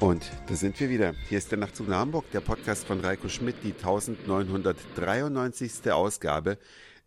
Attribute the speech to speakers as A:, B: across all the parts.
A: Und da sind wir wieder. Hier ist der Nachtzug nach Hamburg, der Podcast von Reiko Schmidt, die 1993. Ausgabe.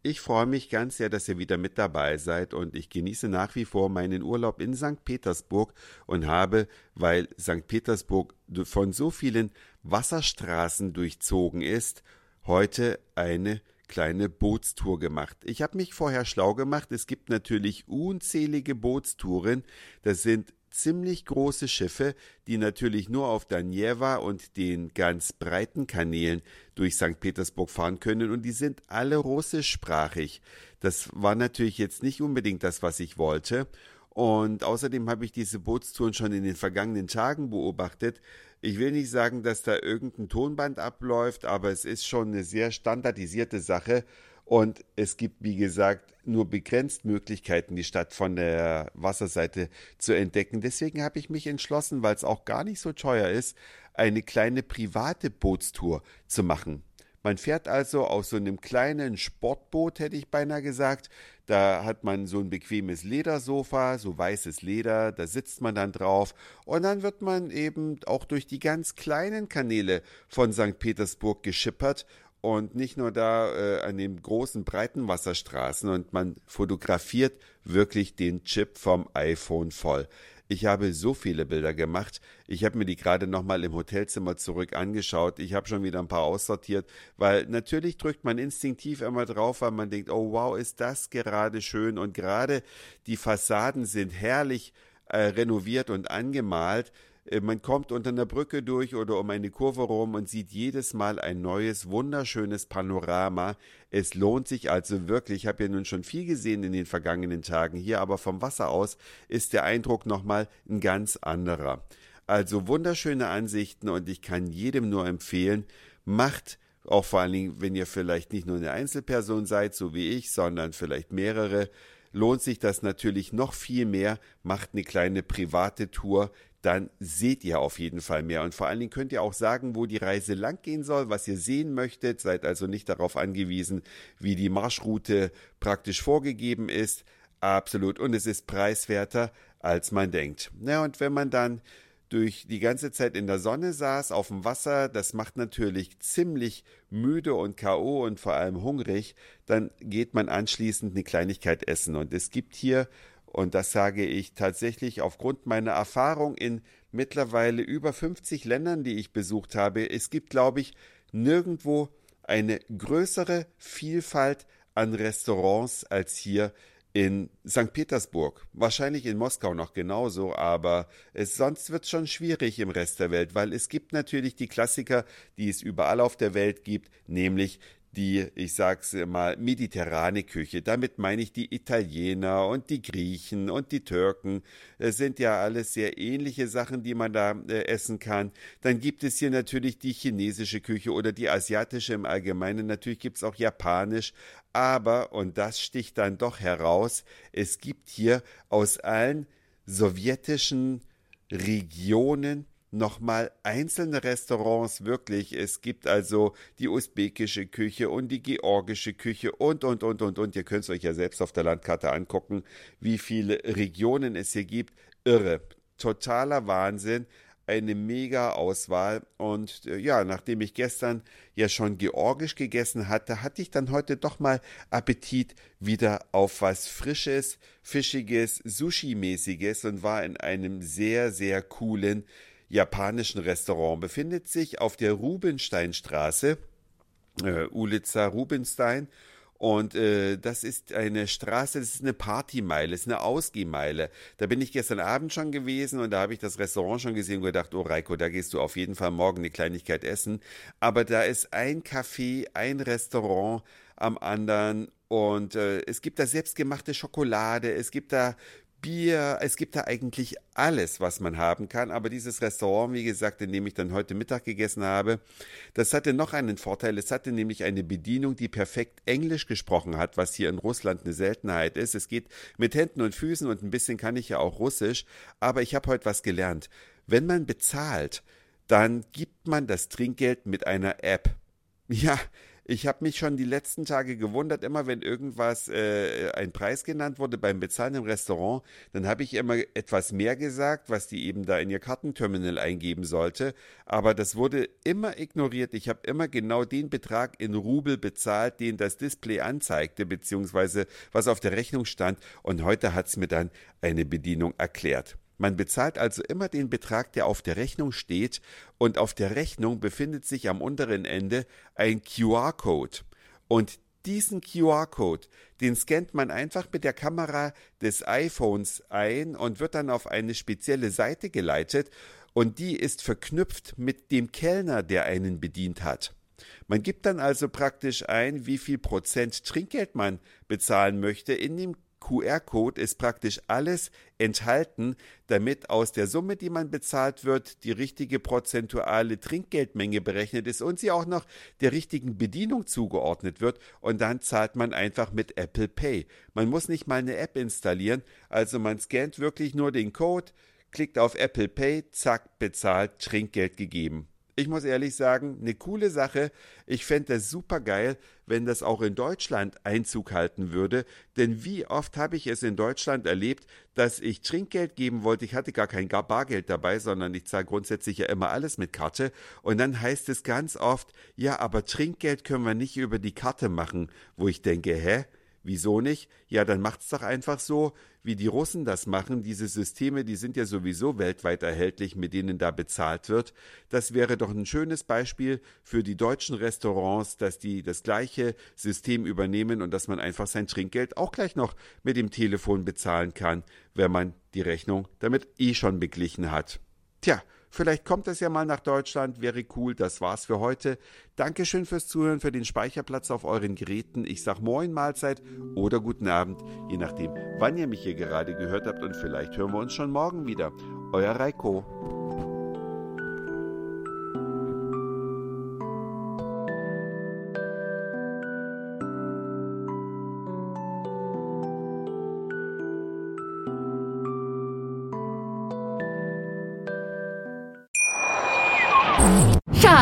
A: Ich freue mich ganz sehr, dass ihr wieder mit dabei seid und ich genieße nach wie vor meinen Urlaub in St. Petersburg und habe, weil St. Petersburg von so vielen Wasserstraßen durchzogen ist, heute eine kleine Bootstour gemacht. Ich habe mich vorher schlau gemacht. Es gibt natürlich unzählige Bootstouren. Das sind ziemlich große Schiffe, die natürlich nur auf Danjewa und den ganz breiten Kanälen durch St. Petersburg fahren können und die sind alle russischsprachig. Das war natürlich jetzt nicht unbedingt das, was ich wollte. Und außerdem habe ich diese Bootstouren schon in den vergangenen Tagen beobachtet. Ich will nicht sagen, dass da irgendein Tonband abläuft, aber es ist schon eine sehr standardisierte Sache und es gibt, wie gesagt, nur begrenzt Möglichkeiten, die Stadt von der Wasserseite zu entdecken. Deswegen habe ich mich entschlossen, weil es auch gar nicht so teuer ist, eine kleine private Bootstour zu machen. Man fährt also aus so einem kleinen Sportboot, hätte ich beinahe gesagt. Da hat man so ein bequemes Ledersofa, so weißes Leder, da sitzt man dann drauf und dann wird man eben auch durch die ganz kleinen Kanäle von St. Petersburg geschippert und nicht nur da äh, an den großen breiten Wasserstraßen und man fotografiert wirklich den Chip vom iPhone voll. Ich habe so viele Bilder gemacht. Ich habe mir die gerade nochmal im Hotelzimmer zurück angeschaut. Ich habe schon wieder ein paar aussortiert, weil natürlich drückt man instinktiv immer drauf, weil man denkt, oh wow, ist das gerade schön und gerade die Fassaden sind herrlich äh, renoviert und angemalt. Äh, man kommt unter einer Brücke durch oder um eine Kurve rum und sieht jedes Mal ein neues, wunderschönes Panorama. Es lohnt sich also wirklich. Ich habe ja nun schon viel gesehen in den vergangenen Tagen hier, aber vom Wasser aus ist der Eindruck nochmal ein ganz anderer. Also wunderschöne Ansichten und ich kann jedem nur empfehlen, macht auch vor allen Dingen, wenn ihr vielleicht nicht nur eine Einzelperson seid, so wie ich, sondern vielleicht mehrere, lohnt sich das natürlich noch viel mehr. Macht eine kleine private Tour, dann seht ihr auf jeden Fall mehr. Und vor allen Dingen könnt ihr auch sagen, wo die Reise lang gehen soll, was ihr sehen möchtet. Seid also nicht darauf angewiesen, wie die Marschroute praktisch vorgegeben ist. Absolut. Und es ist preiswerter, als man denkt. Na, und wenn man dann durch die ganze Zeit in der Sonne saß, auf dem Wasser, das macht natürlich ziemlich müde und K.O. und vor allem hungrig, dann geht man anschließend eine Kleinigkeit essen. Und es gibt hier und das sage ich tatsächlich aufgrund meiner Erfahrung in mittlerweile über 50 Ländern, die ich besucht habe. Es gibt, glaube ich, nirgendwo eine größere Vielfalt an Restaurants als hier in St. Petersburg. Wahrscheinlich in Moskau noch genauso, aber es, sonst wird es schon schwierig im Rest der Welt, weil es gibt natürlich die Klassiker, die es überall auf der Welt gibt, nämlich die, ich sag's mal, mediterrane Küche. Damit meine ich die Italiener und die Griechen und die Türken. Es sind ja alles sehr ähnliche Sachen, die man da äh, essen kann. Dann gibt es hier natürlich die chinesische Küche oder die asiatische im Allgemeinen. Natürlich gibt's auch japanisch. Aber, und das sticht dann doch heraus, es gibt hier aus allen sowjetischen Regionen nochmal einzelne Restaurants wirklich. Es gibt also die usbekische Küche und die georgische Küche und, und, und, und, und. Ihr könnt es euch ja selbst auf der Landkarte angucken, wie viele Regionen es hier gibt. Irre. Totaler Wahnsinn. Eine mega Auswahl. Und äh, ja, nachdem ich gestern ja schon georgisch gegessen hatte, hatte ich dann heute doch mal Appetit wieder auf was Frisches, Fischiges, Sushi-mäßiges und war in einem sehr, sehr coolen japanischen Restaurant befindet sich auf der Rubensteinstraße, äh, Ulica Rubenstein. Und äh, das ist eine Straße, das ist eine Partymeile, ist eine Ausgehmeile. Da bin ich gestern Abend schon gewesen und da habe ich das Restaurant schon gesehen und gedacht, oh Reiko, da gehst du auf jeden Fall morgen eine Kleinigkeit essen. Aber da ist ein Café, ein Restaurant am anderen und äh, es gibt da selbstgemachte Schokolade, es gibt da Bier, es gibt da eigentlich alles, was man haben kann. Aber dieses Restaurant, wie gesagt, in dem ich dann heute Mittag gegessen habe, das hatte noch einen Vorteil. Es hatte nämlich eine Bedienung, die perfekt Englisch gesprochen hat, was hier in Russland eine Seltenheit ist. Es geht mit Händen und Füßen und ein bisschen kann ich ja auch Russisch. Aber ich habe heute was gelernt. Wenn man bezahlt, dann gibt man das Trinkgeld mit einer App. Ja, Ich habe mich schon die letzten Tage gewundert, immer wenn irgendwas, äh, ein Preis genannt wurde beim Bezahlen im Restaurant, dann habe ich immer etwas mehr gesagt, was die eben da in ihr Kartenterminal eingeben sollte. Aber das wurde immer ignoriert. Ich habe immer genau den Betrag in Rubel bezahlt, den das Display anzeigte, beziehungsweise was auf der Rechnung stand. Und heute hat es mir dann eine Bedienung erklärt. Man bezahlt also immer den Betrag, der auf der Rechnung steht, und auf der Rechnung befindet sich am unteren Ende ein QR-Code. Und diesen QR-Code, den scannt man einfach mit der Kamera des iPhones ein und wird dann auf eine spezielle Seite geleitet und die ist verknüpft mit dem Kellner, der einen bedient hat. Man gibt dann also praktisch ein, wie viel Prozent Trinkgeld man bezahlen möchte in dem QR-Code ist praktisch alles enthalten, damit aus der Summe, die man bezahlt wird, die richtige prozentuale Trinkgeldmenge berechnet ist und sie auch noch der richtigen Bedienung zugeordnet wird und dann zahlt man einfach mit Apple Pay. Man muss nicht mal eine App installieren, also man scannt wirklich nur den Code, klickt auf Apple Pay, zack, bezahlt, Trinkgeld gegeben. Ich muss ehrlich sagen, eine coole Sache. Ich fände das super geil, wenn das auch in Deutschland Einzug halten würde. Denn wie oft habe ich es in Deutschland erlebt, dass ich Trinkgeld geben wollte. Ich hatte gar kein Bargeld dabei, sondern ich zahle grundsätzlich ja immer alles mit Karte. Und dann heißt es ganz oft, ja, aber Trinkgeld können wir nicht über die Karte machen. Wo ich denke, hä? Wieso nicht? Ja, dann macht's doch einfach so, wie die Russen das machen. Diese Systeme, die sind ja sowieso weltweit erhältlich, mit denen da bezahlt wird. Das wäre doch ein schönes Beispiel für die deutschen Restaurants, dass die das gleiche System übernehmen und dass man einfach sein Trinkgeld auch gleich noch mit dem Telefon bezahlen kann, wenn man die Rechnung damit eh schon beglichen hat. Tja, Vielleicht kommt es ja mal nach Deutschland, wäre cool. Das war's für heute. Dankeschön fürs Zuhören, für den Speicherplatz auf euren Geräten. Ich sag Moin Mahlzeit oder guten Abend, je nachdem, wann ihr mich hier gerade gehört habt und vielleicht hören wir uns schon morgen wieder. Euer Reiko.